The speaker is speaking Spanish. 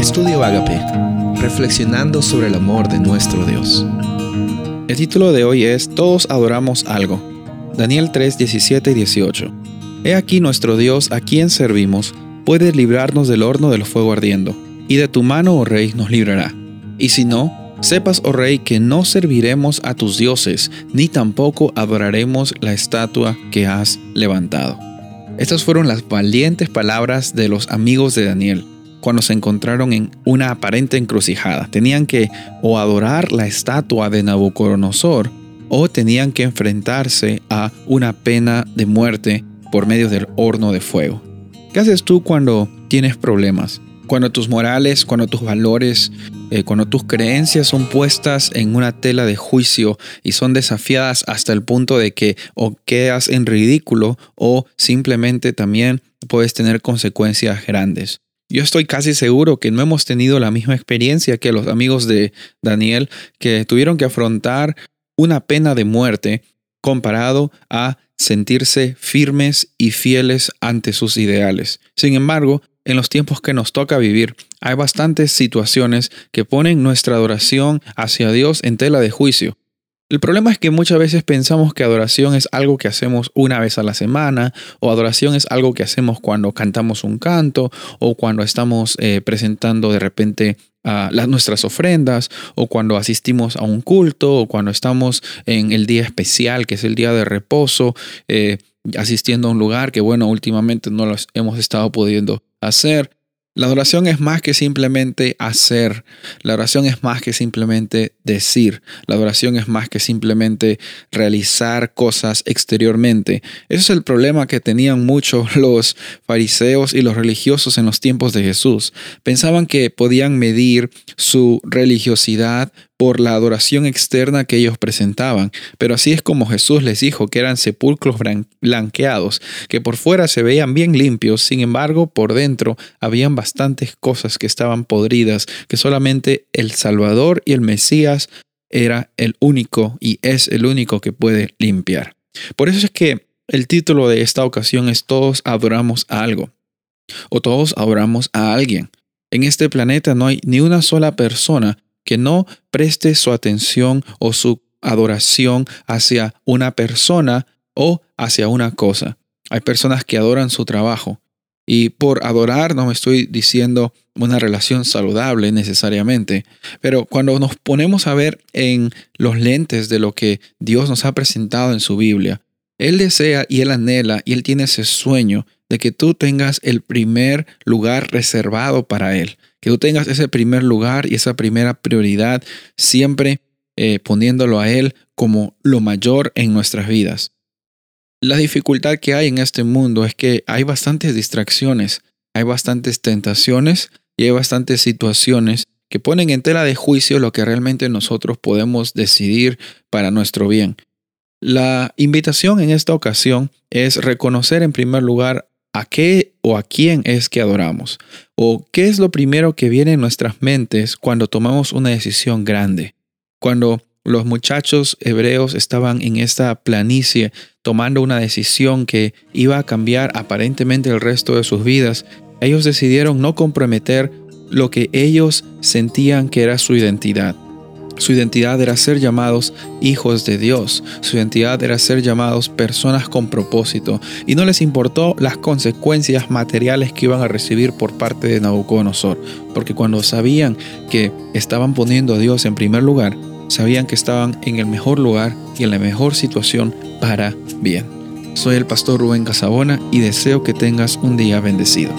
Estudio Agape, reflexionando sobre el amor de nuestro Dios. El título de hoy es Todos adoramos algo. Daniel 3, 17 y 18. He aquí nuestro Dios a quien servimos puede librarnos del horno del fuego ardiendo, y de tu mano, oh rey, nos librará. Y si no, sepas, oh rey, que no serviremos a tus dioses, ni tampoco adoraremos la estatua que has levantado. Estas fueron las valientes palabras de los amigos de Daniel cuando se encontraron en una aparente encrucijada. Tenían que o adorar la estatua de Nabucodonosor o tenían que enfrentarse a una pena de muerte por medio del horno de fuego. ¿Qué haces tú cuando tienes problemas? Cuando tus morales, cuando tus valores, eh, cuando tus creencias son puestas en una tela de juicio y son desafiadas hasta el punto de que o quedas en ridículo o simplemente también puedes tener consecuencias grandes. Yo estoy casi seguro que no hemos tenido la misma experiencia que los amigos de Daniel, que tuvieron que afrontar una pena de muerte comparado a sentirse firmes y fieles ante sus ideales. Sin embargo, en los tiempos que nos toca vivir, hay bastantes situaciones que ponen nuestra adoración hacia Dios en tela de juicio. El problema es que muchas veces pensamos que adoración es algo que hacemos una vez a la semana, o adoración es algo que hacemos cuando cantamos un canto, o cuando estamos eh, presentando de repente las, nuestras ofrendas, o cuando asistimos a un culto, o cuando estamos en el día especial, que es el día de reposo, eh, asistiendo a un lugar que, bueno, últimamente no lo hemos estado pudiendo hacer. La adoración es más que simplemente hacer. La oración es más que simplemente decir. La adoración es más que simplemente realizar cosas exteriormente. Ese es el problema que tenían muchos los fariseos y los religiosos en los tiempos de Jesús. Pensaban que podían medir su religiosidad por la adoración externa que ellos presentaban. Pero así es como Jesús les dijo que eran sepulcros blanqueados, que por fuera se veían bien limpios, sin embargo por dentro habían bastantes cosas que estaban podridas, que solamente el Salvador y el Mesías era el único y es el único que puede limpiar. Por eso es que el título de esta ocasión es Todos adoramos a algo o todos adoramos a alguien. En este planeta no hay ni una sola persona que no preste su atención o su adoración hacia una persona o hacia una cosa. Hay personas que adoran su trabajo. Y por adorar no me estoy diciendo una relación saludable necesariamente, pero cuando nos ponemos a ver en los lentes de lo que Dios nos ha presentado en su Biblia, Él desea y Él anhela y Él tiene ese sueño de que tú tengas el primer lugar reservado para Él, que tú tengas ese primer lugar y esa primera prioridad siempre eh, poniéndolo a Él como lo mayor en nuestras vidas. La dificultad que hay en este mundo es que hay bastantes distracciones, hay bastantes tentaciones y hay bastantes situaciones que ponen en tela de juicio lo que realmente nosotros podemos decidir para nuestro bien. La invitación en esta ocasión es reconocer en primer lugar a qué o a quién es que adoramos, o qué es lo primero que viene en nuestras mentes cuando tomamos una decisión grande. Cuando los muchachos hebreos estaban en esta planicie tomando una decisión que iba a cambiar aparentemente el resto de sus vidas, ellos decidieron no comprometer lo que ellos sentían que era su identidad. Su identidad era ser llamados hijos de Dios. Su identidad era ser llamados personas con propósito. Y no les importó las consecuencias materiales que iban a recibir por parte de Nabucodonosor. Porque cuando sabían que estaban poniendo a Dios en primer lugar, sabían que estaban en el mejor lugar y en la mejor situación para bien. Soy el pastor Rubén Casabona y deseo que tengas un día bendecido.